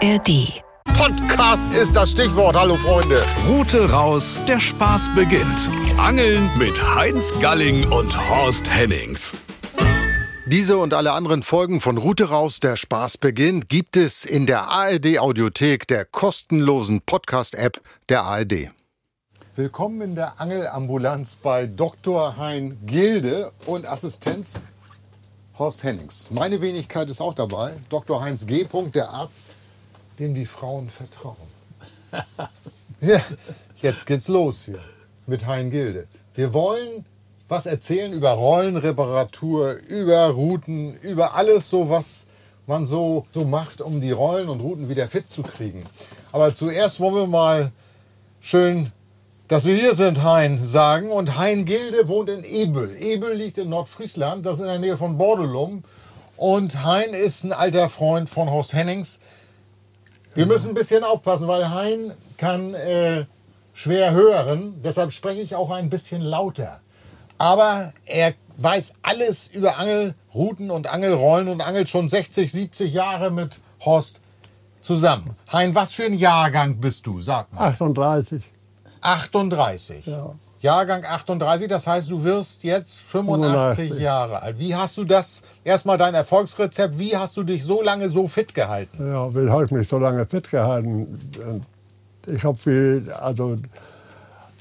ARD. Podcast ist das Stichwort. Hallo Freunde. Route raus, der Spaß beginnt. Angeln mit Heinz Galling und Horst Hennings. Diese und alle anderen Folgen von Route raus, der Spaß beginnt, gibt es in der ARD Audiothek, der kostenlosen Podcast-App der ARD. Willkommen in der Angelambulanz bei Dr. Hein Gilde und Assistenz Horst Hennings. Meine Wenigkeit ist auch dabei. Dr. Heinz G. der Arzt, dem die Frauen vertrauen. ja, jetzt geht's los hier mit Hein Gilde. Wir wollen was erzählen über Rollenreparatur, über Routen, über alles so, was man so, so macht, um die Rollen und Routen wieder fit zu kriegen. Aber zuerst wollen wir mal schön, dass wir hier sind, Hein, sagen. Und Hein Gilde wohnt in Ebel. Ebel liegt in Nordfriesland, das ist in der Nähe von Bordelum. Und Hein ist ein alter Freund von Horst Hennings. Wir müssen ein bisschen aufpassen, weil Hein kann äh, schwer hören. Deshalb spreche ich auch ein bisschen lauter. Aber er weiß alles über Angelrouten und Angelrollen und angelt schon 60, 70 Jahre mit Horst zusammen. Hein, was für ein Jahrgang bist du? Sag mal. 38. 38. Ja. Jahrgang 38, das heißt, du wirst jetzt 85 85. Jahre alt. Wie hast du das, erstmal dein Erfolgsrezept, wie hast du dich so lange so fit gehalten? Ja, wie habe ich mich so lange fit gehalten? Ich habe viel, also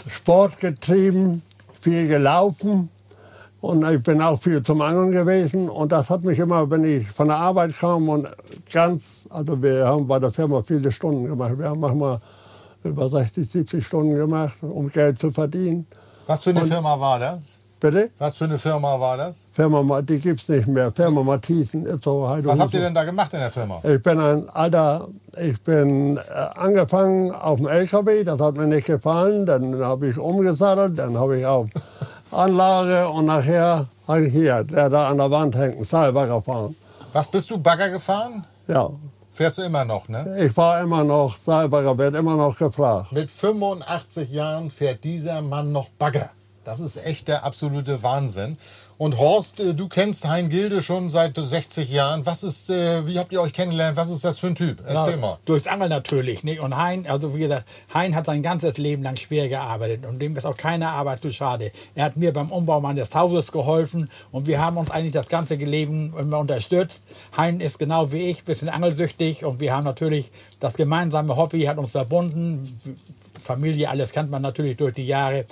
Sport getrieben, viel gelaufen und ich bin auch viel zum Angeln gewesen. Und das hat mich immer, wenn ich von der Arbeit kam und ganz, also wir haben bei der Firma viele Stunden gemacht. Wir haben manchmal über 60, 70 Stunden gemacht, um Geld zu verdienen. Was für eine Und- Firma war das? Bitte? Was für eine Firma war das? Firma, Ma- die gibt's nicht mehr. Firma Matthiesen ist so halt Was habt ihr denn da gemacht in der Firma? Ich bin ein alter, ich bin äh, angefangen auf dem LKW, das hat mir nicht gefallen, dann habe ich umgesattelt, dann habe ich auf Anlage und nachher habe ich hier, der da an der Wand hängt, einen Seilbagger fahren. Was bist du Bagger gefahren? Ja, Fährst du immer noch, ne? ich war immer noch, Seilbagger wird immer noch gefragt. Mit 85 Jahren fährt dieser Mann noch Bagger. Das ist echt der absolute Wahnsinn. Und Horst, äh, du kennst Hein Gilde schon seit 60 Jahren. Was ist, äh, wie habt ihr euch kennengelernt? Was ist das für ein Typ? Erzähl Ja, mal. Durchs Angeln natürlich. Nicht? Und Hein, also wie gesagt, Hein hat sein ganzes Leben lang schwer gearbeitet und dem ist auch keine Arbeit zu schade. Er hat mir beim Umbau meines Hauses geholfen und wir haben uns eigentlich das ganze Leben immer unterstützt. Hein ist genau wie ich, bisschen angelsüchtig und wir haben natürlich das gemeinsame Hobby hat uns verbunden. Familie, alles kennt man natürlich durch die Jahre.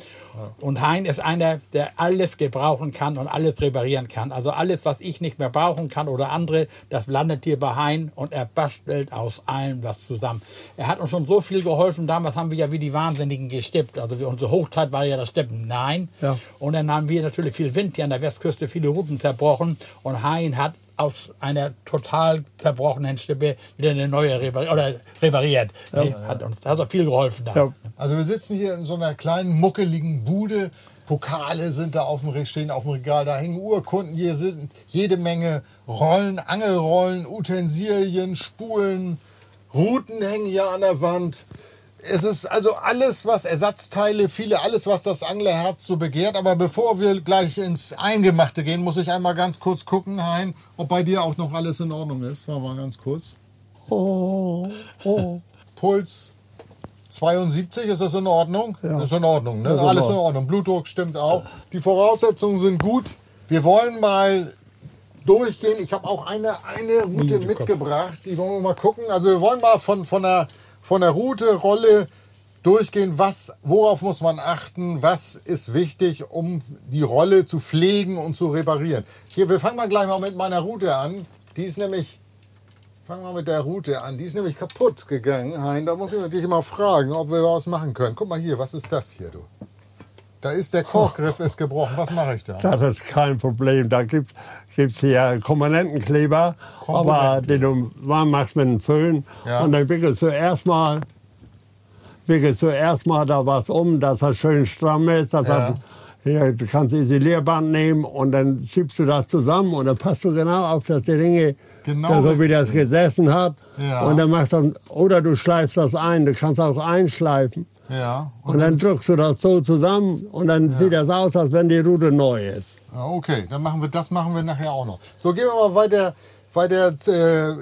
Und Hein ist einer, der alles gebrauchen kann und alles reparieren kann. Also alles, was ich nicht mehr brauchen kann oder andere, das landet hier bei Hein und er bastelt aus allem was zusammen. Er hat uns schon so viel geholfen. Damals haben wir ja wie die Wahnsinnigen gestippt. Also unsere Hochzeit war ja das Steppen. Nein. Ja. Und dann haben wir natürlich viel Wind hier an der Westküste, viele Routen zerbrochen. Und Hein hat aus einer total zerbrochenen Stippe wieder eine neue repariert. Oder repariert. Nee, Hat uns hat auch viel geholfen. Da. Ja, Also wir sitzen hier in so einer kleinen, muckeligen Bude. Pokale sind da auf dem, stehen auf dem Regal, da hängen Urkunden, hier sind jede Menge Rollen, Angelrollen, Utensilien, Spulen, Routen hängen hier an der Wand. Es ist also alles, was Ersatzteile, viele, alles, was das Anglerherz so begehrt. Aber bevor wir gleich ins Eingemachte gehen, muss ich einmal ganz kurz gucken, Hein, ob bei dir auch noch alles in Ordnung ist. War mal ganz kurz. oh, oh. Puls 72, ist das in Ordnung? Ja. Ist in Ordnung, ne? Alles in Ordnung. Ordnung. Blutdruck stimmt auch. Die Voraussetzungen sind gut. Wir wollen mal durchgehen. Ich habe auch eine, eine Route mitgebracht. Die wollen wir mal gucken. Also wir wollen mal von, von, der, von der Route, Rolle durchgehen. Was, worauf muss man achten? Was ist wichtig, um die Rolle zu pflegen und zu reparieren? Hier, wir fangen mal gleich mal mit meiner Route an. Die ist nämlich Fangen wir mit der Route an. Die ist nämlich kaputt gegangen, Hein. Da muss ich dich mal fragen, ob wir was machen können. Guck mal hier, was ist das hier, du? Da ist der Korkgriff ist gebrochen. Was mache ich da? Das ist kein Problem. Da gibt es hier Komponentenkleber, aber den du warm machst mit einem Föhn. Ja. Und dann wickelst du erstmal wickelst du erstmal da was um, dass das schön stramm ist. Dass Ja. das, hier, du kannst Isolierband nehmen und dann schiebst du das zusammen und dann passt du genau auf, dass die Ringe Genau da so wie das gesessen hat. Ja. Und dann machst du, oder du schleifst das ein, du kannst auch einschleifen. Ja. Und dann drückst du das so zusammen und dann sieht das aus, als wenn die Rute neu ist. Ja, Okay, dann machen wir das machen wir nachher auch noch. So, gehen wir mal weiter, weiter äh,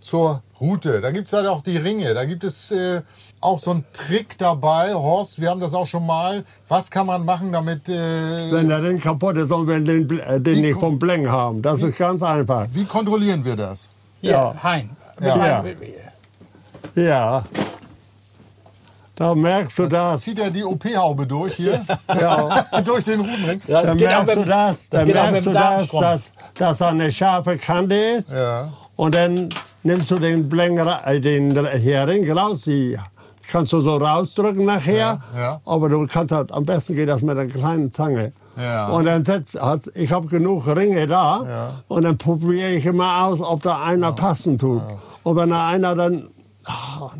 zur Route. Da gibt es halt auch die Ringe. Da gibt es äh, auch so einen Trick dabei. Horst, wir haben das auch schon mal. Was kann man machen, damit... Äh, Wenn der Ring kaputt ist und wir den, äh, den Wie nicht vom Bleng haben. Das ist ganz einfach. wie kontrollieren wir das? Ja. Hein. Ja. Ja. Ja. Da merkst du das. Zieht er die OP-Haube durch hier? Ja. durch den Rutenring? Ja, Da merkst du das, da merkst du das, dass, dass da eine scharfe Kante ist. Ja. Und dann nimmst du den, Bleng, ra- äh, den Hering raus, die kannst du so rausdrücken nachher. Ja, ja. Aber du kannst halt, am besten geht das mit einer kleinen Zange. Ja. Und dann setzt, ich habe genug Ringe da Ja. und dann probiere ich immer aus, ob da einer passen tut. Und wenn da einer dann ah,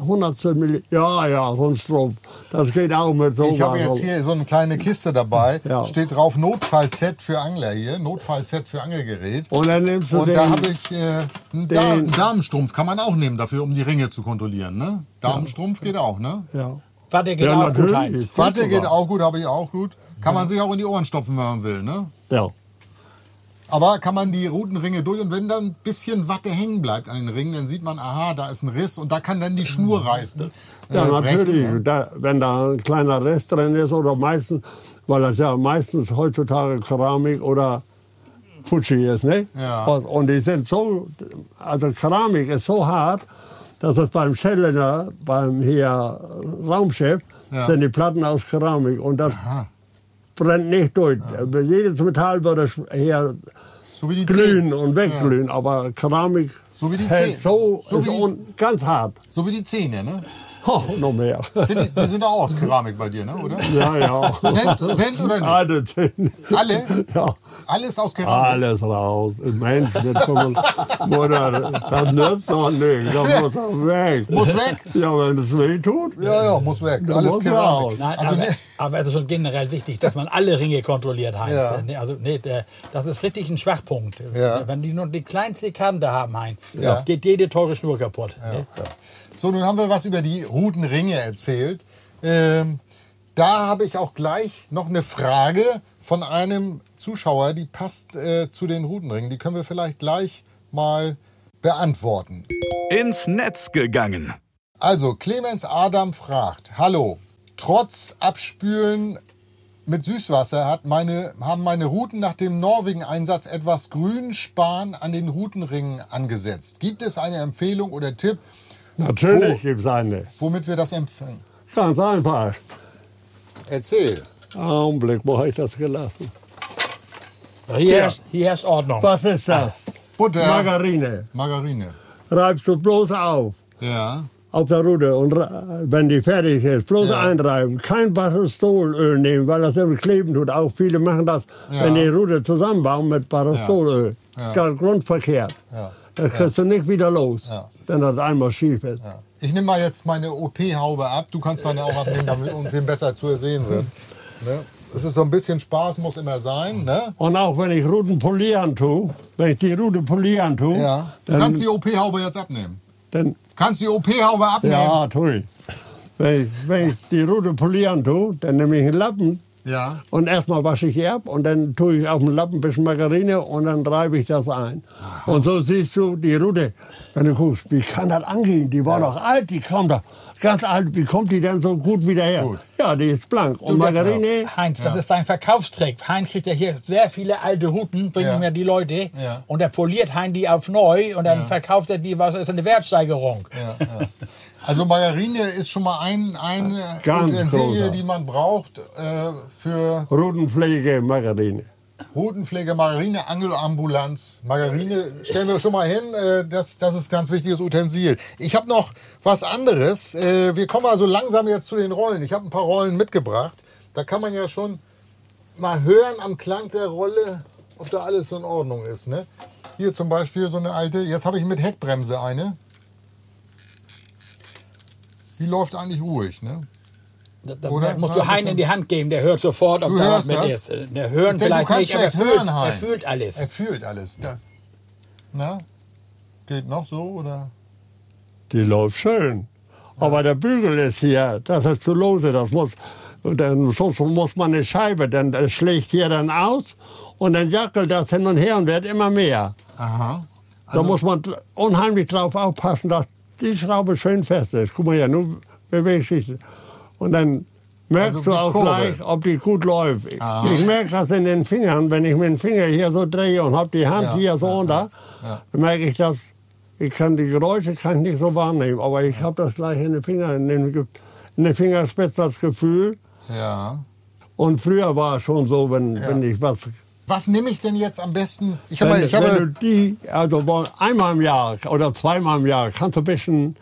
Hundertstel Milli, ja, ja, so ein Strumpf, das geht auch mit so Ich habe jetzt hier so eine kleine Kiste dabei. Ja. Steht drauf Notfallset für Angler hier. Notfallset für Angelgerät. Und dann nimmst du Und den, da habe ich äh, einen, da den- einen Damenstrumpf. Kann man auch nehmen dafür, um die Ringe zu kontrollieren. Ne? Damenstrumpf geht auch, ne? ja. Warte, geht Ja, auch gut, natürlich. Sogar. geht auch gut, habe ich auch gut. Kann man sich auch in die Ohren stopfen, wenn man will. Ne? Ja. Aber kann man die Rutenringe durch und wenn dann ein bisschen Watte hängen bleibt an den Ringen, dann sieht man, aha, da ist ein Riss und da kann dann die Schnur reißen. Ja, äh, natürlich. brechen, ne? Da, wenn da ein kleiner Rest drin ist oder meistens, weil das ja meistens heutzutage Keramik oder Fuji ist, ne? Ja. Und, und die sind so, also Keramik ist so hart, dass es beim Challenger, beim hier Raumschiff, Ja. sind die Platten aus Keramik und das brennt nicht durch. Jedes Metall würde hier So glühen und wegglühen, aber Keramik So wie die hält Zähne. so, So die- ganz hart. So wie die Zähne, ne? Oh, noch mehr. Sind die, die sind auch aus Keramik bei dir, ne? Oder? Ja, ja. Sind, sind oder nicht? Alle zehn. Alle? Ja. Alles aus Keramik. Alles raus. Mensch, mit 5 Mutter, das nützt doch nicht. Das muss doch weg. Muss weg? Ja, wenn es weh tut. Ja, ja, muss weg. Da Alles muss Keramik. Nein, Also, aber, ne- aber es ist schon generell wichtig, dass man alle Ringe kontrolliert, Heinz. Ja. Ne, Also, nee, das ist richtig ein Schwachpunkt. Ja. Wenn die nur die kleinste Kante haben, Heinz, Ja. geht jede teure Schnur kaputt. Ne? So, nun haben wir was über die Rutenringe erzählt. Ähm, da habe ich auch gleich noch eine Frage von einem Zuschauer, die passt äh, zu den Rutenringen. Die können wir vielleicht gleich mal beantworten. Ins Netz gegangen. Also, Clemens Adam fragt, hallo, trotz Abspülen mit Süßwasser hat meine, haben meine Routen nach dem Norwegen-Einsatz etwas Grünspan an den Rutenringen angesetzt. Gibt es eine Empfehlung oder Tipp, Natürlich gibt es eine. womit wir das empfangen? Ganz einfach. Erzähl. Augenblick, wo habe ich das gelassen? Hier, Ja. ist, hier ist Ordnung. Was ist das? Butter. Margarine. Margarine. Reibst du bloß auf. Ja. Auf der Rute und wenn die fertig ist, bloß Ja. einreiben. Kein Baristolöl nehmen, weil das immer kleben tut. Auch viele machen das, Ja. wenn die Rute zusammenbauen mit Baristolöl. Ja. Ganz grundverkehrt. Ja. Das kriegst du nicht wieder los, Ja. Wenn das einmal schief ist. ja. Ich nehme mal jetzt meine OP-Haube ab. Du kannst deine auch abnehmen, damit wir besser zu sehen sind. Ne? Es ist so ein bisschen Spaß, muss immer sein. Ne? Und auch wenn ich Ruten polieren tue, wenn ich die Rute polieren tue, Ja. Du dann, kannst die OP-Haube jetzt abnehmen. dann Kannst die OP-Haube abnehmen. ja, tue ich. Wenn, ich. wenn ich die Rute polieren tue, dann nehme ich einen Lappen Ja. Und erstmal wasche ich die ab und dann tue ich auf den Lappen ein bisschen Margarine und dann reibe ich das ein. Und so siehst du die Rute, wenn du guckst, wie kann das angehen? Die war doch alt, die kam doch ganz alt. Wie kommt die denn so gut wieder her? Gut. Ja, die ist blank. Und Du, das- Margarine, Heinz, das ist dein Verkaufstrick. Heinz kriegt ja hier sehr viele alte Routen, bringen Ja. mir die Leute. Ja. Und er poliert Hein die auf neu und dann Ja. verkauft er die, was ist eine Wertsteigerung. Also Margarine ist schon mal ein, eine Ganz Utensilie, großer. die man braucht äh, für Rutenpflege, Margarine. Routenpflege, Margarine, Angelambulanz. Margarine stellen wir schon mal hin, äh, das, das ist ein ganz wichtiges Utensil. Ich habe noch was anderes. Äh, wir kommen also langsam jetzt zu den Rollen. Ich habe ein paar Rollen mitgebracht. Da kann man ja schon mal hören am Klang der Rolle, ob da alles in Ordnung ist. Ne? Hier zum Beispiel so eine alte, jetzt habe ich mit Heckbremse eine. Die läuft eigentlich ruhig. Ne? Da, da Oder? musst Ja, du Hein in die Hand geben, der hört sofort, ob Du da was hörst mit das? ist. Der hören Ich vielleicht nicht, aber er fühlt, hören, er fühlt alles. Er fühlt alles. Das, na? Geht noch so oder? Die läuft schön. Aber der Bügel ist hier, das ist zu lose, das muss, dann sonst muss man eine Scheibe, dann das schlägt hier dann aus und dann jackelt das hin und her und wird immer mehr. Aha. da muss man unheimlich drauf aufpassen, dass die Schraube schön fest ist. Guck mal hier, nun bewegt sich. Und dann merkst Also du auch Kurve. gleich, ob die gut läuft. Ah. Ich merke das in den Fingern, wenn ich mit dem Finger hier so drehe und habe die Hand Ja, hier so ja, unter, ja. dann merke ich das. Ich kann die Geräusche kann ich nicht so wahrnehmen, aber ich habe das gleich in den Fingern, in den, in den Fingerspitzen das Gefühl. Ja. Und früher war es schon so, wenn, wenn ich was Was nehme ich denn jetzt am besten? Ich habe, Wenn, ich wenn du habe die, also einmal im Jahr oder zweimal im Jahr kannst du ein bisschen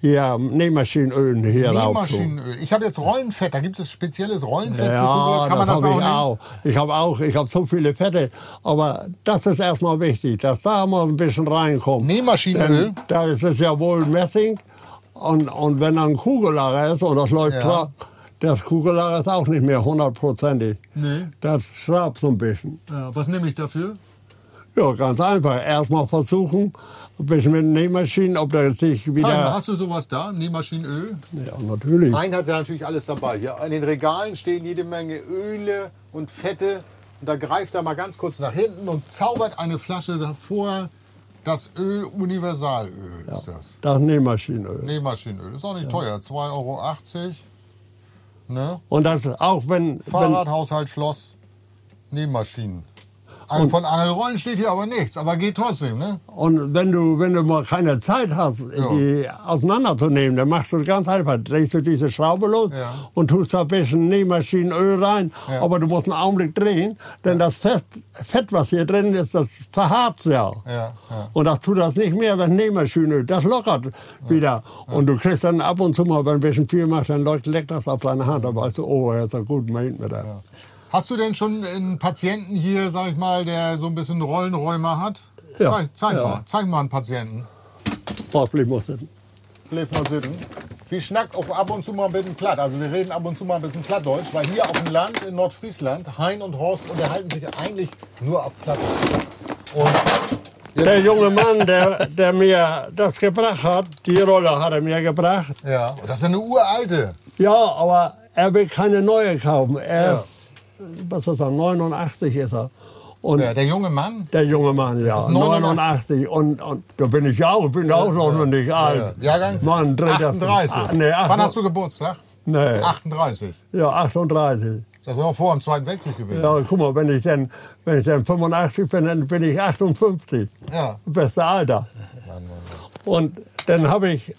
hier Nähmaschinenöl hier. Nähmaschinenöl. Ich habe jetzt Rollenfett. Da gibt es spezielles Rollenfett für Ja, Kugler. Kann man das habe auch ich nehmen? auch. Ich habe auch, ich habe so viele Fette, aber das ist erstmal wichtig, dass da mal ein bisschen reinkommt. Nähmaschinenöl? Denn Da ist es ja wohl Messing und, und wenn dann Kugellager ist und das läuft Ja. klar, das Kugellager ist auch nicht mehr hundertprozentig. Nee. Das schraubt so ein bisschen. Ja, was nehme ich dafür? Ja, ganz einfach. Erstmal versuchen, ein bisschen mit Nähmaschinen, ob da sich Zeig mal, wieder. hast du sowas da? Nähmaschinenöl? Ja, natürlich. Hein hat ja natürlich alles dabei. Hier in den Regalen stehen jede Menge Öle und Fette. Und da greift er mal ganz kurz nach hinten und zaubert eine Flasche davor. Das Öl Universalöl ist das. Das Nähmaschinenöl. Nähmaschinenöl. Ist auch nicht teuer. 2,80 Euro. Ne? Und das auch wenn, wenn Fahrrad, Haushalt, Schloss, Nähmaschinen. Also von Angelrollen steht hier aber nichts, aber geht trotzdem, ne? und wenn du wenn du mal keine Zeit hast, die auseinanderzunehmen, dann machst du es ganz einfach. Drehst du diese Schraube los Ja. und tust da ein bisschen Nähmaschinenöl rein. Ja. Aber du musst einen Augenblick drehen, denn das Fett, Fett, was hier drin ist, das verharrt ja. Ja, ja. Und das tut das nicht mehr, wenn Nähmaschine, das lockert wieder. Und du kriegst dann ab und zu mal, wenn ein bisschen viel macht, dann leckt das auf deine Hand. Da weißt du, oh, er ist ja gut meint mit der. Hast du denn schon einen Patienten hier, sag ich mal, der so ein bisschen Rollenräumer hat? Ja, Zeig, zeig ja. mal, zeig mal einen Patienten. Hoffentlich muss es. Bleib mal sitzen. Wie schnackt auch ab und zu mal ein bisschen platt. Also wir reden ab und zu mal ein bisschen Plattdeutsch, weil hier auf dem Land in Nordfriesland, Hein und Horst unterhalten sich eigentlich nur auf Plattdeutsch. Und Der junge Mann, der, der mir das gebracht hat, die Rolle hat er mir gebracht. ja, und das ist eine uralte. Ja, aber er will keine neue kaufen. Er ist, was ist er, 89 ist er. Und Ja, der junge Mann. der junge Mann, ja, ist 89. 89. Und, und da bin ich ja auch, bin auch noch nicht alt. Ja, Jahrgang Mann, dreht das- 38. Ah, nee, Wann hast du Geburtstag? Nee, 38. ja, 38. Das war vor dem Zweiten Weltkrieg gewesen. Ja, guck mal, wenn ich dann, wenn ich dann 85 bin, dann bin ich 58. Ja. Beste Alter. Und dann habe ich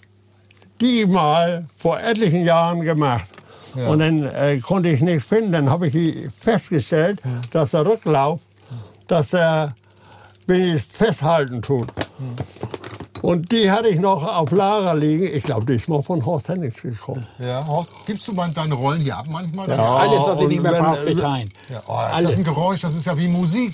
die mal vor etlichen Jahren gemacht. Ja. Und dann äh, konnte ich nichts finden. Dann habe ich die festgestellt, dass der Rücklauf, dass er wenigstens festhalten tut. Und die hatte ich noch auf Lager liegen. Ich glaube, die ist mal von Horst Hennings gekommen. Ja, Horst, gibst du mal deine Rollen hier ab manchmal? Ja. Alles, was ich nicht mehr wenn- brauche, steht rein. Ja, oh, das ist ein Geräusch, das ist ja wie Musik.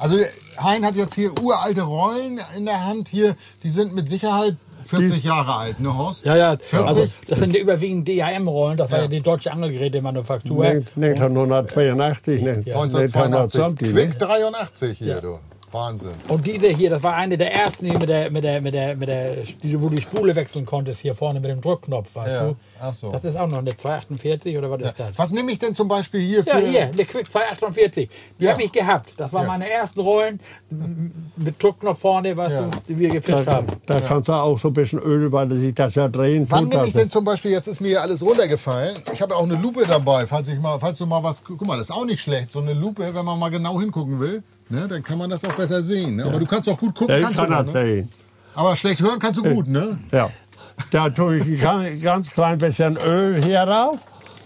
Also Hein hat jetzt hier uralte Rollen in der Hand hier, die sind mit Sicherheit 40 Jahre alt, ne Horst? Ja, ja, 40? also das sind ja überwiegend DHM-Rollen, das war Ja. die deutsche Angelgerätemanufaktur. 1982, ne? 1982. 1920. Quick ne? 83 hier, du. Wahnsinn. Und diese hier, das war eine der ersten hier mit der, mit der, mit der, mit der, die, wo du die Spule wechseln konntest, hier vorne mit dem Druckknopf, weißt Ja, du? ach so. Das ist auch noch eine 248 oder was ist das? Was nehme ich denn zum Beispiel hier für... Ja, hier, eine Quick 248. Die Ja. habe ich gehabt. Das waren Ja. meine ersten Rollen mit Druckknopf vorne, weißt Ja. du, die wir gefischt haben. da kannst du auch so ein bisschen Öl, weil sich das ja drehen Wann nehme ich denn zum Beispiel, jetzt ist mir hier alles runtergefallen, ich habe auch eine Lupe dabei, falls, ich mal, falls du mal was, guck mal, das ist auch nicht schlecht, so eine Lupe, wenn man mal genau hingucken will, ne, dann kann man das auch besser sehen. Ne? Aber du kannst auch gut gucken, ich kann das ne? sehen. Aber schlecht hören kannst du gut, ne? Ja. Da tue ich ein ganz- klein bisschen Öl hier drauf,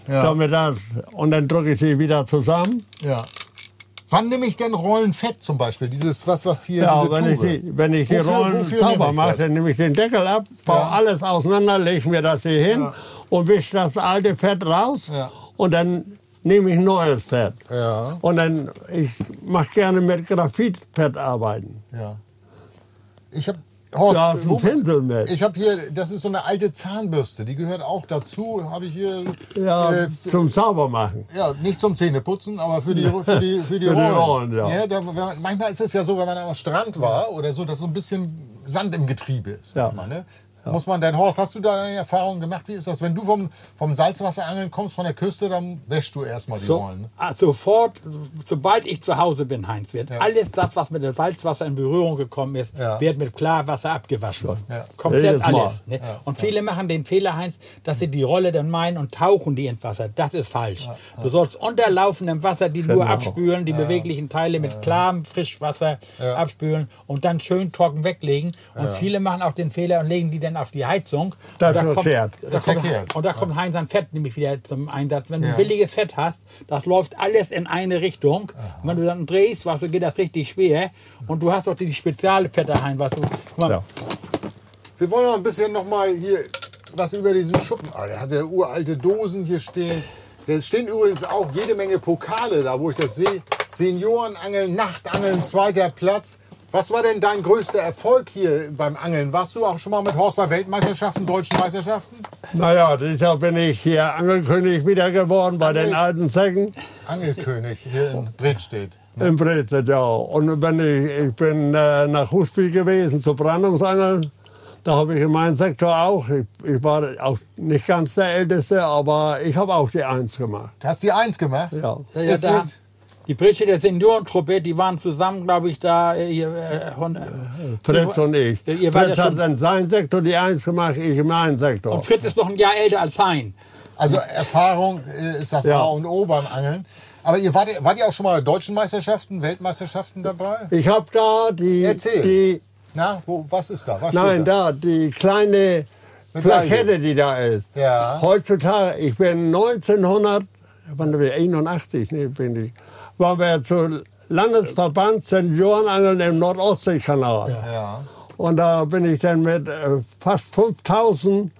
Ja. damit das, und dann drücke ich sie wieder zusammen. Ja. Wann nehme ich denn Rollenfett zum Beispiel? Dieses, was, was hier, Ja, diese wenn ich, Tube? die, wenn ich die Wofür- Rollen wofür sauber ich mache, dann nehme ich den Deckel ab, baue Ja. alles auseinander, lege mir das hier hin Ja. und wische das alte Fett raus. Ja. Und dann nehme ich neues Fett. Ja. Und dann, ich mache gerne mit Graphitfett arbeiten. Ja. Ich habe Horst, Da ist ein wo- Pinsel mit. Ich habe hier, das ist so eine alte Zahnbürste, die gehört auch dazu. Habe ich hier. Ja, äh, zum Saubermachen. Ja, nicht zum Zähneputzen, aber für die, für die, für die Für die Rollen. Rollen, ja. da, man, manchmal ist es ja so, wenn man am Strand war oder so, dass so ein bisschen Sand im Getriebe ist. Ja. manchmal, ne? Muss man denn, Horst, hast du da eine Erfahrung gemacht? Wie ist das, wenn du vom, vom Salzwasserangeln kommst, von der Küste, dann wäschst du erstmal die So, Rollen. ne? ah, sofort, sobald ich zu Hause bin, Heinz, wird Ja. alles das, was mit dem Salzwasser in Berührung gekommen ist, Ja. wird mit Klarwasser abgewaschen. Ja. Komplett alles. Ne? Und viele machen den Fehler, Heinz, dass sie die Rolle dann meinen und tauchen die ins Wasser. Das ist falsch. Du sollst unter laufendem Wasser die nur Genau. abspülen, die beweglichen Teile mit klarem Frischwasser abspülen und dann schön trocken weglegen. Und viele machen auch den Fehler und legen die dann auf die Heizung. Das und da kommt, verkehrt. da Das kommt, verkehrt. Und da kommt Heinz an Fett nämlich wieder zum Einsatz. Wenn du Ja. billiges Fett hast, das läuft alles in eine Richtung. Und wenn du dann drehst, du, geht das richtig schwer. Und du hast auch die Spezialfette Heinz, weißt du. Mal, Ja. Wir wollen noch ein bisschen noch mal hier was über diesen Schuppen. Ah, der hat ja uralte Dosen hier stehen. Da stehen übrigens auch jede Menge Pokale da, wo ich das sehe. Seniorenangeln, Nachtangeln, zweiter Platz. Was war denn dein größter Erfolg hier beim Angeln? Warst du auch schon mal mit Horst bei Weltmeisterschaften, deutschen Meisterschaften? Naja, deshalb bin ich hier Angelkönig wieder geworden bei Angel- den alten Säcken Angelkönig hier in Bredstedt. in Brezel, ja. Und wenn ich, ich bin äh, nach Husby gewesen zu Brandungsangeln. Da habe ich in meinem Sektor auch, ich, ich war auch nicht ganz der Älteste, aber ich habe auch die Eins gemacht. Du hast die Eins gemacht? Ja. Ja, ja, da, die Britsche der Seniorentruppe, die waren zusammen, glaube ich, da. äh, Hier, äh, von, äh, Fritz ihr- und ich. Ihr, ihr Fritz ja hat schon, in seinem Sektor die Eins gemacht, ich in meinem Sektor. und Fritz ist noch ein Jahr älter als Hein. Also Erfahrung äh, ist das Ja. A und O beim Angeln. Aber ihr wart, wart ihr auch schon mal bei deutschen Meisterschaften, Weltmeisterschaften dabei? Ich habe da die, Erzähl. die Na, wo, was ist da? Was Nein, steht da, die kleine. Plakette, die da ist. Ja. Heutzutage, ich bin 1981, nee, bin ich, waren wir zu Landesverband Seniorenangeln im Nordostseekanal. Ja. Und da bin ich dann mit äh, fast 5000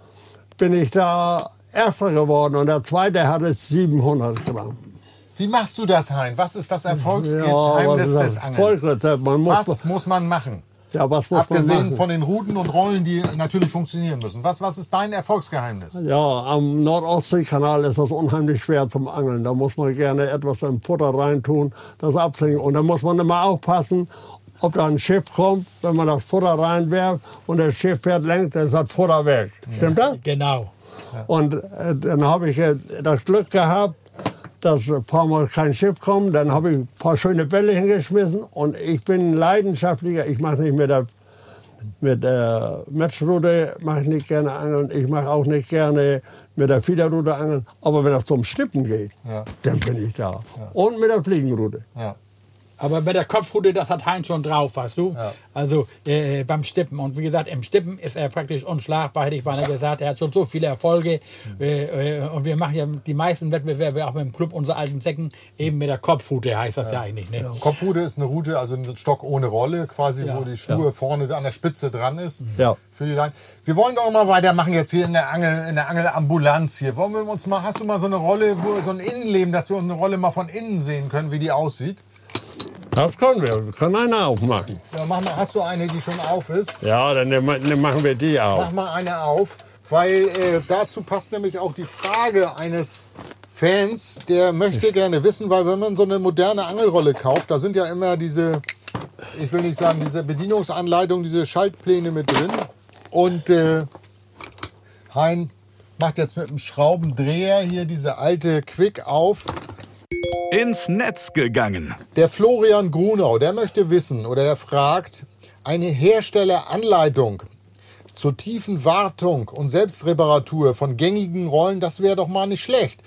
bin ich da Erster geworden und der Zweite hat es 700 gemacht. Wie machst du das, Hein? Was ist das Ja, Erfolgsgeheimnis ist des? Angelns? Man muss, Was muss man machen? Ja, was muss man Abgesehen von den Routen und Rollen, die natürlich funktionieren müssen. Was, was ist dein Erfolgsgeheimnis? Ja, am Nordostseekanal ist das unheimlich schwer zum Angeln. Da muss man gerne etwas im Futter reintun, das absinken. Und da muss man immer aufpassen, ob da ein Schiff kommt, wenn man das Futter reinwerft und das Schiff fährt lenkt, dann ist das Futter weg. Stimmt das? Genau. Und äh, dann habe ich äh, das Glück gehabt, dass ein paar Mal kein Schiff kommt. Dann habe ich ein paar schöne Bälle hingeschmissen und ich bin ein leidenschaftlicher. Ich mache nicht mit der mit der Matchrute mache ich nicht gerne angeln. Ich mache auch nicht gerne mit der Fiederrute angeln. Aber wenn das zum Stippen geht, Ja. dann bin ich da. Und mit der Fliegenrute. Ja. Aber bei der Kopfrute, das hat Heinz schon drauf, weißt du? Ja. Also äh, beim Stippen. Und wie gesagt, im Stippen ist er praktisch unschlagbar, hätte ich beinahe gesagt. Er hat schon so viele Erfolge. Äh, äh, und wir machen ja die meisten Wettbewerbe auch mit dem Club unserer alten Säcken eben mit der Kopfrute, heißt das ja, eigentlich. Ne? Kopfrute ist eine Route, also ein Stock ohne Rolle, quasi, Ja. wo die Schuhe vorne an der Spitze dran ist. Ja. Für die Leine. Wir wollen doch mal weitermachen jetzt hier in der Angel, in der Angelambulanz hier. Wollen wir uns mal, hast du mal so eine Rolle, wo so ein Innenleben, dass wir eine Rolle mal von innen sehen können, wie die aussieht? Das können wir. Wir können eine aufmachen. Ja, mach mal, hast du eine, die schon auf ist? Ja, dann dann machen wir die auf. Mach mal eine auf, weil äh, dazu passt nämlich auch die Frage eines Fans, der möchte gerne wissen, weil wenn man so eine moderne Angelrolle kauft, da sind ja immer diese, ich will nicht sagen, diese Bedienungsanleitung, diese Schaltpläne mit drin. Und äh, Hein macht jetzt mit dem Schraubendreher hier diese alte Quick auf. Ins Netz gegangen. Der Florian Grunau, der möchte wissen oder der fragt, eine Herstelleranleitung zur tiefen Wartung und Selbstreparatur von gängigen Rollen, das wäre doch mal nicht schlecht.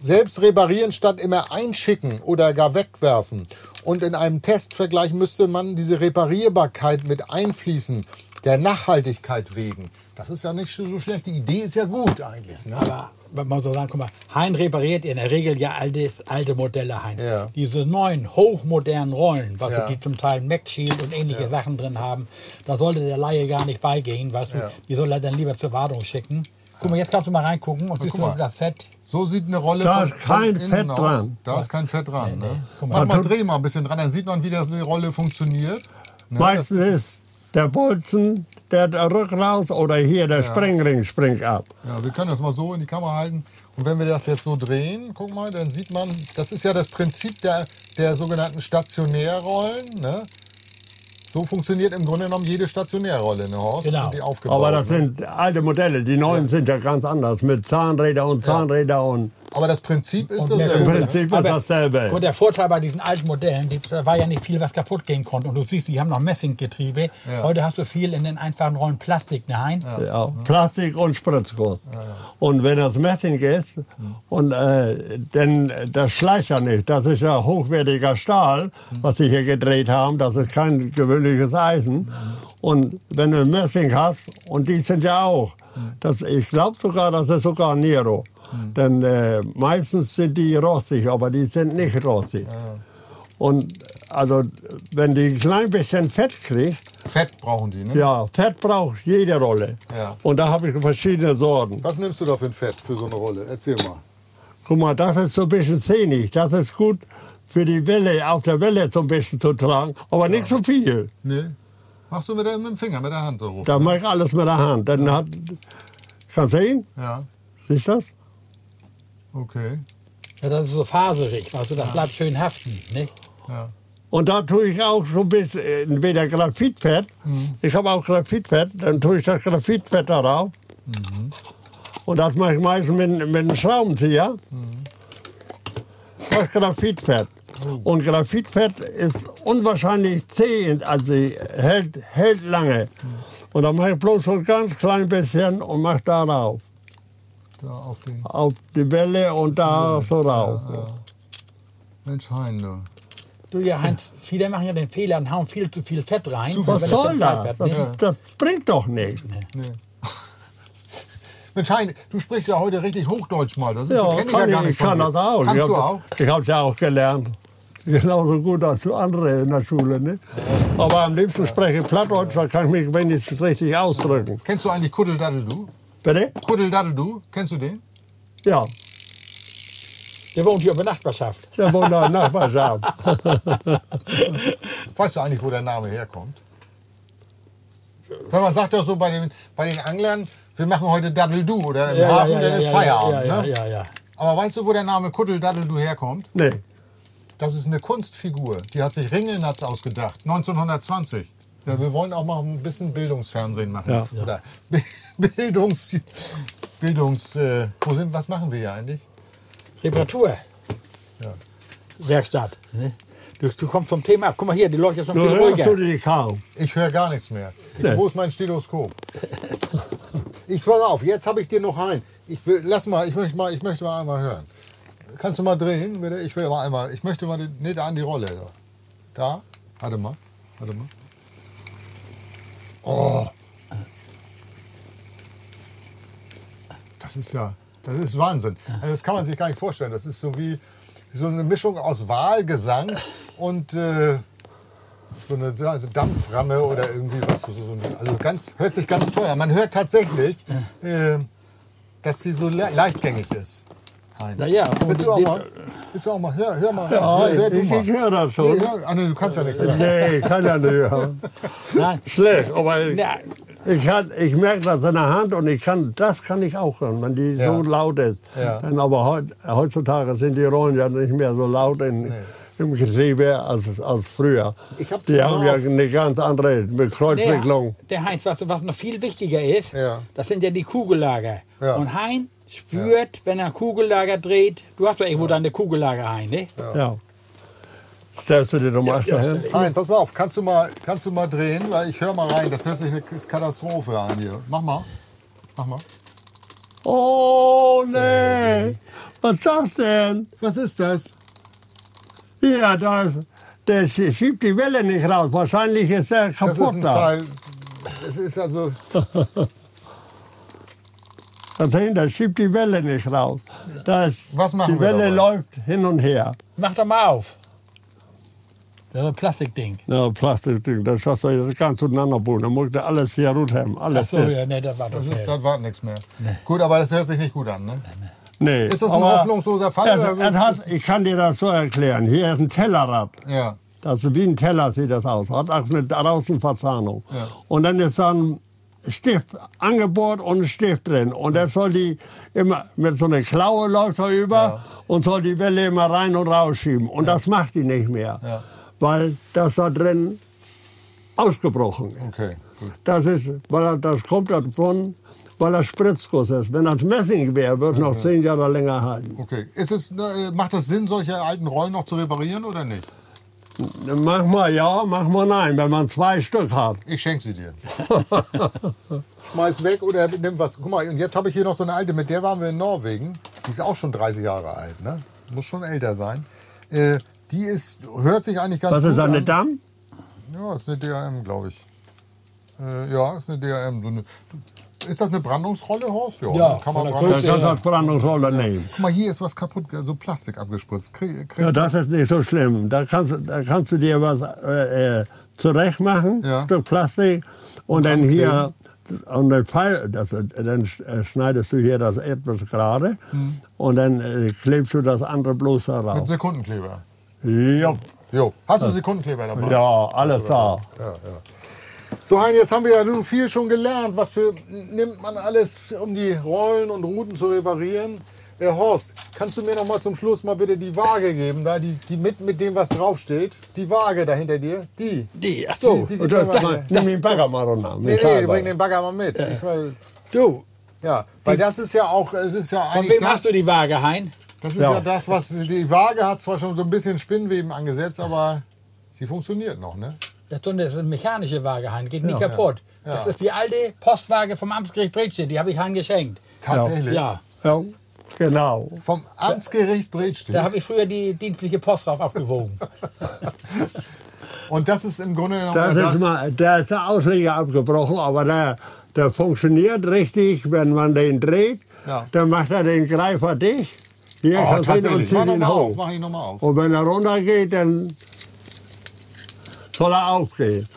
Selbst reparieren statt immer einschicken oder gar wegwerfen. Und in einem Testvergleich müsste man diese Reparierbarkeit mit einfließen, der Nachhaltigkeit wegen. Das ist ja nicht so schlecht. Die Idee ist ja gut eigentlich. Ne? Aber wenn man so sagen, guck mal, Hein repariert in der Regel ja alte, alte Modelle, Heinz. Ja. Diese neuen, hochmodernen Rollen, was Ja. die zum Teil Mac Shield und ähnliche Sachen drin haben, da sollte der Laie gar nicht beigehen, weißt du. Ja. Die soll er dann lieber zur Wartung schicken. Guck mal, jetzt kannst du mal reingucken und siehst du mal. das Fett. So sieht eine Rolle Da von, ist kein von Fett aus. dran. Da ist kein Fett dran. Ne? Guck Mach mal. mal, dreh mal ein bisschen dran, dann sieht man, wie das die Rolle funktioniert. Ne? Meistens ist der Bolzen, der rückt raus oder hier der Sprengring springt ab. Ja, wir können das mal so in die Kamera halten. Und wenn wir das jetzt so drehen, guck mal, dann sieht man, das ist ja das Prinzip der, der sogenannten Stationärrollen. Ne? So funktioniert im Grunde genommen jede Stationärrolle, ne Horst? Genau. Die aufgebaut, Aber das ne? sind alte Modelle. Die neuen sind ja ganz anders. Mit Zahnräder und Zahnräder und Aber das Prinzip ist dasselbe. Im Prinzip ist Aber- dasselbe. Und der Vorteil bei diesen alten Modellen, die, da war ja nicht viel, was kaputt gehen konnte. Und du siehst, die haben noch Messinggetriebe. Heute hast du viel in den einfachen Rollen Plastik nein. Ja, Plastik und Spritzguss. Und wenn das Messing ist, und äh, denn das schleicht ja nicht. Das ist ja hochwertiger Stahl, was sie hier gedreht haben. Das ist kein gewöhnliches Eisen. Und wenn du Messing hast, und die sind ja auch, das, ich glaube sogar, das ist sogar Nero. Denn äh, meistens sind die rostig, aber die sind nicht rostig. Und also, wenn die ein klein bisschen Fett kriegt, Fett brauchen die, ne? ja, Fett braucht jede Rolle. Ja. Und da habe ich verschiedene Sorten. Was nimmst du da für ein Fett für so eine Rolle? Erzähl mal. Guck mal, das ist so ein bisschen zähnig. Das ist gut für die Welle, auf der Welle so ein bisschen zu tragen. Aber nicht so viel. Nee. Machst du mit, der, mit dem Finger, mit der Hand so hoch? Da mache ich alles mit der Hand. Dann hat, kannst du sehen? Ja, Siehst du das? Okay. Ja, das ist so faserig, also das bleibt schön haften. Nicht? Ja. Und da tue ich auch so ein bisschen, äh, entweder Graphitfett. Ich habe auch Graphitfett. Dann tue ich das Graphitfett darauf. Und das mache ich meistens mit, mit einem Schraubenzieher. Das Graphitfett. Und Graphitfett ist unwahrscheinlich zäh, also hält, hält lange. Und dann mache ich bloß so ein ganz klein bisschen und mache darauf. Da auf den. Auf die Welle und da so rauf. Mensch, Hein, du. Du ja, Heinz, viele machen ja den Fehler und hauen viel zu viel Fett rein. Zu Was das soll das? breit Das, wird, nicht? das bringt doch nichts. Nee. Mensch, Hein, du sprichst ja heute richtig Hochdeutsch mal. Das ist, Ja, kenn ich kann ja ich, gar nicht ich kann das auch. Kannst ich du hab- auch? Ich habe es ja auch gelernt. Genauso gut als andere in der Schule. Ne? Aber am liebsten spreche ich Plattdeutsch, da kann ich mich wenigstens richtig ausdrücken. Kennst du eigentlich Kuddeldaddeldu? Bitte? Kuddeldaddeldu, kennst du den? Ja, Der wohnt hier über Nachbarschaft. der wohnt in der Nachbarschaft. Weißt du eigentlich, wo der Name herkommt? Weil man sagt ja so bei den, bei den Anglern, wir machen heute Daddeldu oder im Hafen, dann ist Feierabend. ja, ne? ja, ja, ja. Aber weißt du, wo der Name Kuddeldaddeldu herkommt? Nee. Das ist eine Kunstfigur. Die hat sich Ringelnatz ausgedacht, 1920. Ja, wir wollen auch mal ein bisschen Bildungsfernsehen machen. Ja. Oder Bi- Bildungs... Bildungs... Äh, wo sind, was machen wir hier eigentlich? Reparatur. Ja. Werkstatt. Ne? Du, du kommst vom Thema ab. Guck mal hier, die Leute sind viel ruhiger. du die kaum. Ich höre gar nichts mehr. Ich, Nee. Wo ist mein Stethoskop? Ich pass auf, jetzt habe ich dir noch ein. Ich will, lass mal, ich möchte mal, ich möchte mal einmal hören. Kannst du mal drehen, bitte? Ich will mal einmal, ich möchte mal die, nee, da an die Rolle. Da. da? Warte mal, warte mal. Oh. Das ist ja, das ist Wahnsinn. Also das kann man sich gar nicht vorstellen. Das ist so wie so eine Mischung aus Wahlgesang und äh, so eine also Dampframme oder irgendwie was. So, so, so- also ganz, hört sich ganz teuer. Man hört tatsächlich, äh, dass sie so le leichtgängig ist. Hein. Na ja, Willst du auch mal? Willst du auch mal? Hör, hör mal. Ja, hör, hör ich, mal. ich höre das Nee, schon. hör, ah, nee, du kannst ja nicht hören. Nee, ich kann ja nicht hören. Nein. Schlecht, aber ich, ich, kann, ich merke das in der Hand und ich kann, das kann ich auch hören, wenn die Ja. so laut ist. Ja. Dann aber heut, heutzutage sind die Rollen ja nicht mehr so laut in, im Getriebe als, als früher. Ich hab- die haben ja eine ganz andere Kreuzwicklung. Der, der Heinz, was, was noch viel wichtiger ist, Ja. das sind ja die Kugellager. Ja. Und Hein spürt, wenn er ein Kugellager dreht, du hast doch irgendwo deine Kugellager, Hein, ne? Ja. Stellst du dir doch mal Ja, hin? Nein, pass mal auf, kannst du mal, kannst du mal drehen, weil ich höre mal rein. Das hört sich eine Katastrophe an hier. Mach mal. Mach mal. Oh, nee. Was ist das denn? Was ist das? Ja, das, der schie- schiebt die Welle nicht raus. Wahrscheinlich ist er Das ist kaputt ein da. Fall. Es ist also. Dahinter schiebt die Welle nicht raus. Da ist, Was machen die wir Welle dabei? läuft hin und her. Mach doch mal auf. Das ist ein Plastikding. Ja, Plastikding, das schaust du jetzt ganz zueinander bauen. Dann musst du alles hier runterheben. Ach Alles so, hier. ja, ne, das war doch Das, ist, das war nichts mehr. Gut, aber das hört sich nicht gut an, ne? Nee, Ist das ein aber hoffnungsloser Fall, Es, oder es hat, ich kann dir das so erklären. Hier ist ein Tellerrad. Ja. Das ist wie ein Teller sieht das aus. Hat auch eine Außenverzahnung. Ja. Und dann ist da ein Stift angebohrt und ein Stift drin. Und der soll die immer mit so einer Klaue läuft er über Ja. und soll die Welle immer rein und rausschieben. Und das macht die nicht mehr. Ja. Weil das da drin ausgebrochen. Okay, gut. Das ist, weil das kommt davon, weil er Spritzguss ist. Wenn das Messing wäre, würde noch zehn Jahre länger halten. Okay. Ist es, äh, macht das Sinn, solche alten Rollen noch zu reparieren oder nicht? Manchmal ja, manchmal nein, wenn man zwei Stück hat. Ich schenke sie dir. Schmeiß weg oder nimm was. Guck mal, und jetzt habe ich hier noch so eine alte, mit der waren wir in Norwegen. Die ist auch schon 30 Jahre alt, ne? Muss schon älter sein. Äh, die ist, hört sich eigentlich ganz Was gut ist eine an. Damm? Ja, ist eine DRM, glaube ich. Äh, ja, ist eine DRM. So eine, ist das eine Brandungsrolle, Horst? Ja, kann man branden. Das als Brandungsrolle nehmen. Guck mal, hier ist was kaputt, so Plastik abgespritzt. Krieg, krieg, Ja, das ist nicht so schlimm. Da kannst, du- da kannst du dir was äh, äh, zurecht machen, Ja. Stück Plastik, und dann hier und dann, Pfeil, das, dann äh, schneidest du hier das etwas gerade und dann äh, klebst du das andere bloß Mit darauf. Sekundenkleber. Ja, Jo, hast du Sekundenkleber dabei? ja, alles da. So, Hein, jetzt haben wir ja nun viel schon gelernt. Was für nimmt man alles, um die Rollen und Routen zu reparieren? Äh, Horst, kannst du mir noch mal zum Schluss mal bitte die Waage geben, da die, die mit, mit dem, was draufsteht? Die Waage da hinter dir, die. Die, ach so. Die- die- Und das, Das- das, nimm den Bagger mal runter. Nee, nee, bring den Bagger mal mit. Ich will, Du, ja, weil das ist ja auch, es ist ja von wem das, hast du die Waage, Hein? das ist ja. Ja. das, was die Waage hat zwar schon so ein bisschen Spinnweben angesetzt, aber sie funktioniert noch, ne? Das ist eine- das ist eine mechanische Waage, Hein. Geht nicht kaputt. Das ist die alte Postwaage vom Amtsgericht Bredsted. Die habe ich Hein geschenkt. Tatsächlich. Ja. Ja, genau. Vom Amtsgericht Bredstedt. Da habe ich früher die dienstliche Post drauf abgewogen. Und das ist im Grunde genommen Das das, ist mal, da ist der Ausleger abgebrochen, aber der, der funktioniert richtig, wenn man den dreht. Ja. Dann macht er den Greifer dicht. Hier Oh, kannst du hin und tatsächlich. Mach noch ihn mal hoch. auf, mach ihn noch mal auf. Und wenn er runtergeht, dann soll er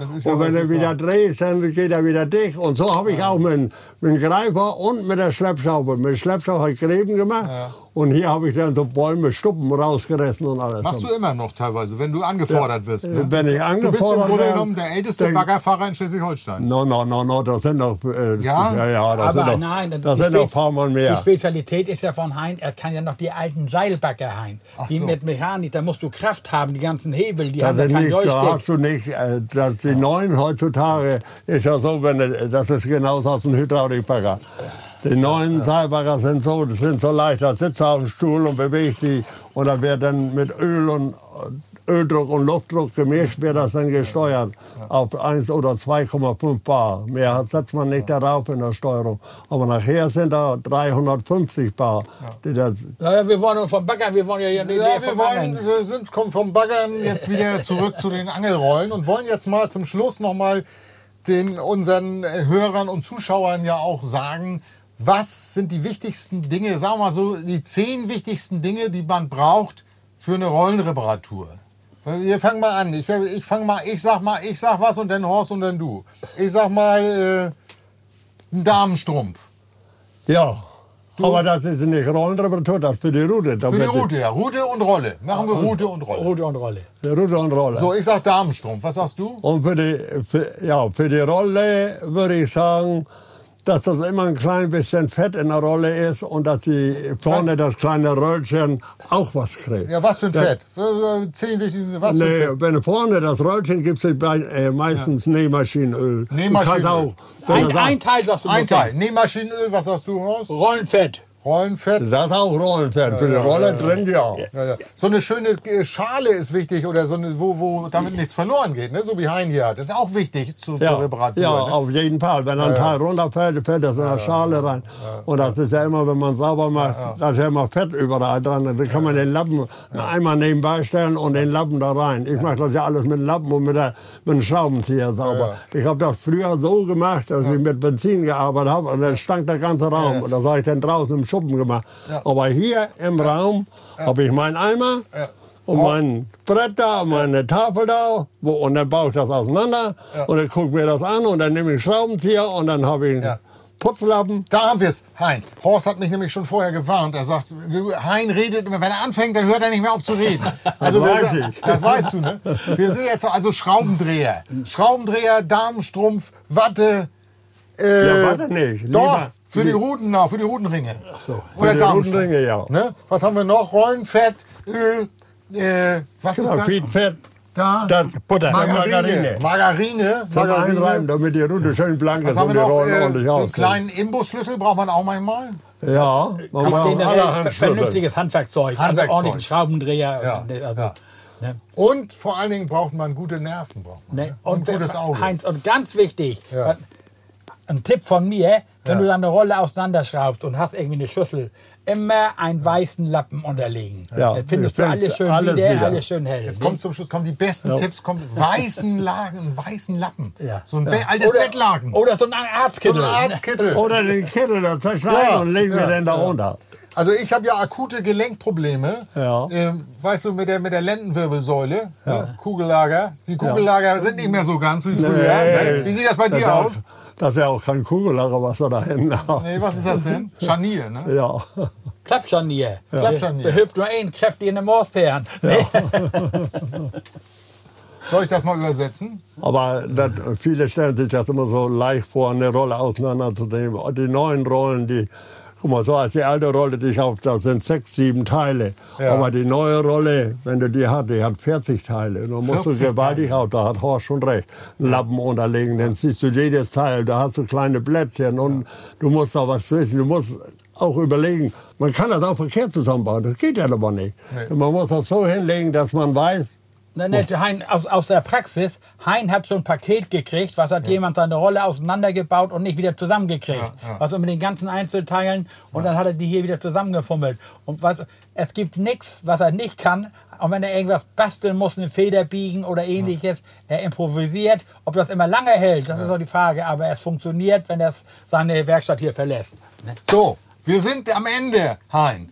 ist ja, und wenn er wieder sag. dreht, dann geht er wieder dicht. Und so habe ich auch mit, mit dem Greifer und mit der Schleppschraube. Mit der Schleppschraube habe ich Gräben gemacht. Und hier habe ich dann so Bäume, Stuppen rausgerissen und alles. Machst du immer noch teilweise, wenn du angefordert wirst. Ne? Wenn ich Du bist im angefordert Grunde werde, genommen der älteste Baggerfahrer in Schleswig-Holstein. No, no, no, no, das sind noch, äh, Ja? ja, ja, das Aber sind noch, nein, das die sind noch ein paar Mal Die mehr. Spezialität ist ja von Hein, er kann ja noch die alten Seilbagger Hein. Ach Die so. mit Mechanik, da musst du Kraft haben, die ganzen Hebel, die Das haben ja kein nicht, da hast du nicht, äh, das, die neuen heutzutage ist ja so, wenn, du- das ist genauso als ein Hydraulikbagger. Die neuen Seilbagger sind so, das sind so leicht, da sitzt er auf dem Stuhl und bewegt die und da wird dann mit Öl und äh, Öldruck und Luftdruck gemischt, wird das dann gesteuert auf 1 oder 2,5 Bar. Mehr setzt man nicht darauf in der Steuerung. Aber nachher sind da 350 Bar. Die das, Naja, wir wollen vom Bagger, wir wollen ja hier nicht Ja, ja, wir, vom wollen, wir sind, kommen vom Baggern jetzt wieder zurück zu den Angelrollen und wollen jetzt mal zum Schluss noch mal den unseren Hörern und Zuschauern ja auch sagen, was sind die wichtigsten Dinge, sagen wir mal so, die zehn wichtigsten Dinge, die man braucht für eine Rollenreparatur. Wir fangen mal an. Ich, ich fange mal, ich sag mal, ich sag was und dann Horst und dann du. Ich sag mal, äh, ein Damenstrumpf. ja. Aber das ist nicht Rollenreparatur, das ist für die Route. Für die Route, ja. Route und Rolle. Machen wir Route und Rolle. Rote und Rolle. Route und Rolle. So, ich sag Damenstrumpf. Was sagst du? Und für die, für, ja, für die Rolle würde ich sagen, dass das immer ein klein bisschen Fett in der Rolle ist und dass sie vorne das kleine Röllchen auch was kriegt. Ja, was für ein Das- Fett? Äh, Zehn wichtigste, was für ein Nee, Fett? wenn vorne das Röllchen gibt es äh, meistens Nähmaschinenöl. Du Nähmaschinenöl. kannst auch, Ein, ein Teil sagst du Ein Teil. sein. Nähmaschinenöl, was sagst du, Horst? Rollenfett. Rollenfett. das ist auch Rollenfett. Für die Rolle drin, ja. Ja, ja. So eine schöne äh, Schale ist wichtig oder so eine, wo, wo damit nichts verloren geht, ne? so wie Hein hier hat. Das ist auch wichtig zu, zur Reparatur. ja ne? auf jeden Fall. Wenn ein Teil runterfällt, fällt das in der Schale rein. Und das ist ja immer, wenn man sauber macht, da ist ja immer Fett überall dran. Dann kann man den Lappen einmal nebenbei stellen und den Lappen da rein. Ich mache das ja alles mit Lappen und mit, der, mit dem Schraubenzieher sauber. Ich habe das früher so gemacht, dass ich mit Benzin gearbeitet habe und dann stank der ganze Raum. Und das habe ich dann draußen im Schuppen gemacht. Aber hier im Raum habe ich meinen Eimer. Und mein Brett da, und meine Tafel da, wo, und dann baue ich das auseinander und dann gucke mir das an und dann nehme ich Schraubenzieher und dann habe ich Ja. Putzlappen. Da haben wir es. Hein. Horst hat mich nämlich schon vorher gewarnt. Er sagt, Hein redet immer, wenn er anfängt, dann hört er nicht mehr auf zu reden. Also Das wir- weiß ich. Das weißt du, ne? Wir sind jetzt also Schraubendreher. Schraubendreher, Damenstrumpf, Watte. Äh, Ja, warte nicht. Doch, für die Ruten, noch, für die Rutenringe. Ach so. Oder die Damenstrumpf. Rutenringe, ja. Ne? Was haben wir noch? Rollenfett, Öl, äh, was ist Genau, das? Fietfett. Da, Das Butter. Margarine. Margarine. Zum Einreiben, Margarine. damit die Rute schön blank ist und die? Rollen Äh, ordentlich so einen kleinen Imbusschlüssel braucht man auch manchmal. Ja, man braucht ver- Schlüssel. vernünftiges Handwerkzeug, Handwerkzeug. also ordentlichen Schraubendreher. Ja, und, also, ja. ne? Und vor allen Dingen braucht man gute Nerven. Braucht man, Ne? ne? Und, ein gutes Auge. Heinz, und ganz wichtig, Ja. Ein Tipp von mir, wenn Ja. du deine Rolle auseinanderschraubst und hast irgendwie eine Schüssel, immer einen weißen Lappen unterlegen. Ja, Dann findest du das alles schön alles wieder, wieder. alles schön hell. Jetzt ne? kommt zum Schluss kommen die besten Tipps. Kommt weißen Lagen, einen weißen Lappen. Ja. So ein Be altes oder, Bettlaken. Oder so ein so Arztkittel. ein Arztkittel. Oder den Kittel da zerschneiden Ja, und legen wir ja, den da ja. runter. Also ich habe ja akute Gelenkprobleme. Ja. Ähm, weißt du, mit der, mit der Lendenwirbelsäule, ne? Kugellager. Die Kugellager sind nicht mehr so ganz wie früher. Ne? Wie sieht das bei dir das, aus? Das ist ja auch kein Kugellager, was wir da hinten haben. Nee, was ist das denn? Scharnier, ne? Ja. Klappscharnier. Klappscharnier. Behilft nur einen kräftigen Morsperen. Nee. Soll ich das mal übersetzen? Aber das, viele stellen sich das immer so leicht vor, eine Rolle auseinanderzunehmen. Die neuen Rollen, die, guck mal, so als die alte Rolle, die ich auf, das sind sechs, sieben Teile. Ja. Aber die neue Rolle, wenn du die hast, die hat 40 Teile. Und dann musst 40 du gewaltig auf, da hat Horst schon recht, einen Lappen unterlegen. Dann siehst du jedes Teil, da hast du kleine Blättchen und du musst da was wissen. Du musst auch überlegen, man kann das auch verkehrt zusammenbauen, das geht ja aber nicht. Man muss das so hinlegen, dass man weiß, Nein, nein, Hein, aus, aus der Praxis, Hein hat so ein Paket gekriegt, was hat jemand seine Rolle auseinandergebaut und nicht wieder zusammengekriegt. Ja, ja. Also mit den ganzen Einzelteilen und dann hat er die hier wieder zusammengefummelt. Und was, es gibt nichts, was er nicht kann. Und wenn er irgendwas basteln muss, eine Feder biegen oder ähnliches, er improvisiert. Ob das immer lange hält, das ist auch die Frage. Aber es funktioniert, wenn er seine Werkstatt hier verlässt. So, wir sind am Ende, Hein.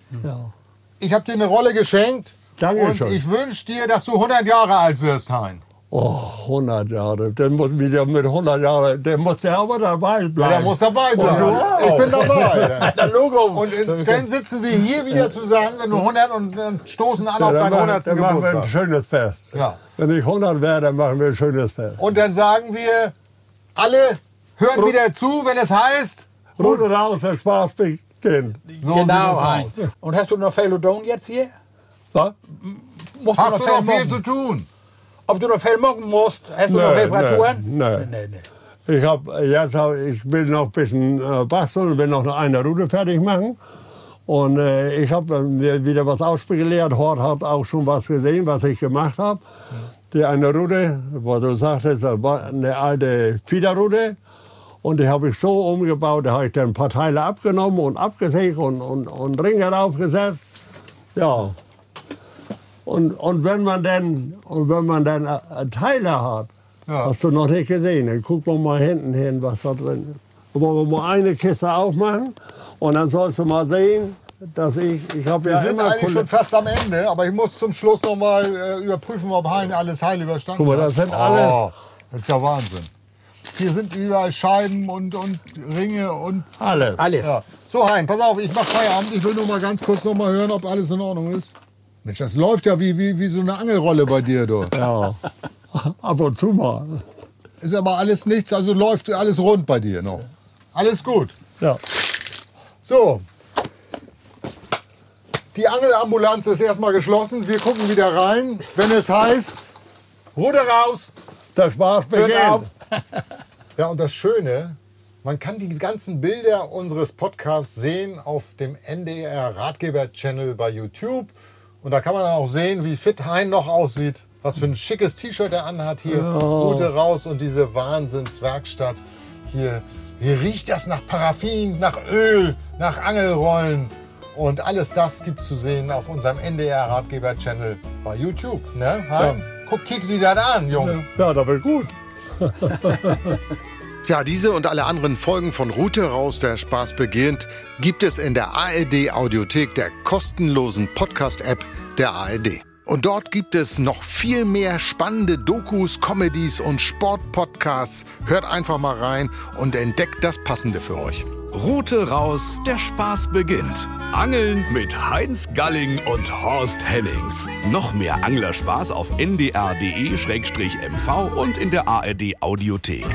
Ich habe dir eine Rolle geschenkt. Dankeschön. Und ich wünsche dir, dass du 100 Jahre alt wirst, Hein. Oh, 100 Jahre. Der muss wieder mit 100 Jahren, der muss ja aber dabei bleiben. Ja, der muss dabei bleiben. du auch. Ich bin dabei. Der Logo. Und in, dann sitzen wir hier wieder zusammen, wenn du 100 und, und stoßen an Ja, auf dann deinen machen- 100. Dann machen wir ein schönes Fest. Ja. Wenn ich 100 wäre, dann machen wir ein schönes Fest. Und dann sagen wir, alle hören wieder zu, wenn es heißt, Rute raus, der Spaß beginnt. so genau. Und hast du noch Felodon jetzt hier? Was? Musst Hast du noch viel mocken? zu tun? Ob du noch Fell mocken musst? Hast du Nee, noch Reparaturen? nee, nee. nee, nee. Ich, hab, jetzt hab, ich will noch ein bisschen äh, basteln, will noch eine Route fertig machen. Und äh, ich habe mir wieder was ausspekuliert. Hort hat auch schon was gesehen, was ich gemacht habe. Die eine Route, wo du sagtest, war eine alte Fiederroute. Und die habe ich so umgebaut, da habe ich dann ein paar Teile abgenommen und abgesägt und, und, und Ringe draufgesetzt. Ja. Und, und wenn man dann, und wenn man dann Teile hat, Ja. hast du noch nicht gesehen, dann guck mal mal hinten hin, was da drin ist. Und wollen wir mal eine Kiste aufmachen und dann sollst du mal sehen, dass ich, ich habe Wir ja sind immer eigentlich schon fast am Ende, aber ich muss zum Schluss noch mal äh, überprüfen, ob Hein alles heil überstanden Guck mal, hat. das sind alles- Oh, das ist ja Wahnsinn. Hier sind überall Scheiben und, und Ringe und alles. Alles. Ja. So, Hein, pass auf, ich mach Feierabend. Ich will nur mal ganz kurz noch mal hören, ob alles in Ordnung ist. Mensch, das läuft ja wie, wie, wie so eine Angelrolle bei dir, du. Ja. Ab und zu mal. Ist aber alles nichts, also läuft alles rund bei dir noch. Alles gut. Ja. So. Die Angelambulanz ist erstmal geschlossen. Wir gucken wieder rein, wenn es heißt. Ruder raus, Der Spaß beginnt. auf. Ja, und das Schöne, man kann die ganzen Bilder unseres Podcasts sehen auf dem NDR Ratgeber Channel bei YouTube. Und da kann man auch sehen, wie fit Hein noch aussieht. Was für ein schickes T-Shirt er anhat hier. Route raus und diese Wahnsinnswerkstatt. Hier, hier riecht das nach Paraffin, nach Öl, nach Angelrollen. Und alles das gibt zu sehen auf unserem NDR Ratgeber Channel bei YouTube. Ne? Hein? Guck, kick die das an, Junge. Ja, das wird gut. Tja, diese und alle anderen Folgen von Route raus, der Spaß beginnt, gibt es in der ARD Audiothek, der kostenlosen Podcast-App der ARD. Und dort gibt es noch viel mehr spannende Dokus, Comedies und Sportpodcasts. Hört einfach mal rein und entdeckt das Passende für euch. Route raus, der Spaß beginnt. Angeln mit Heinz Galling und Horst Hennings. Noch mehr Anglerspaß auf ndr.de-mv und in der ARD Audiothek.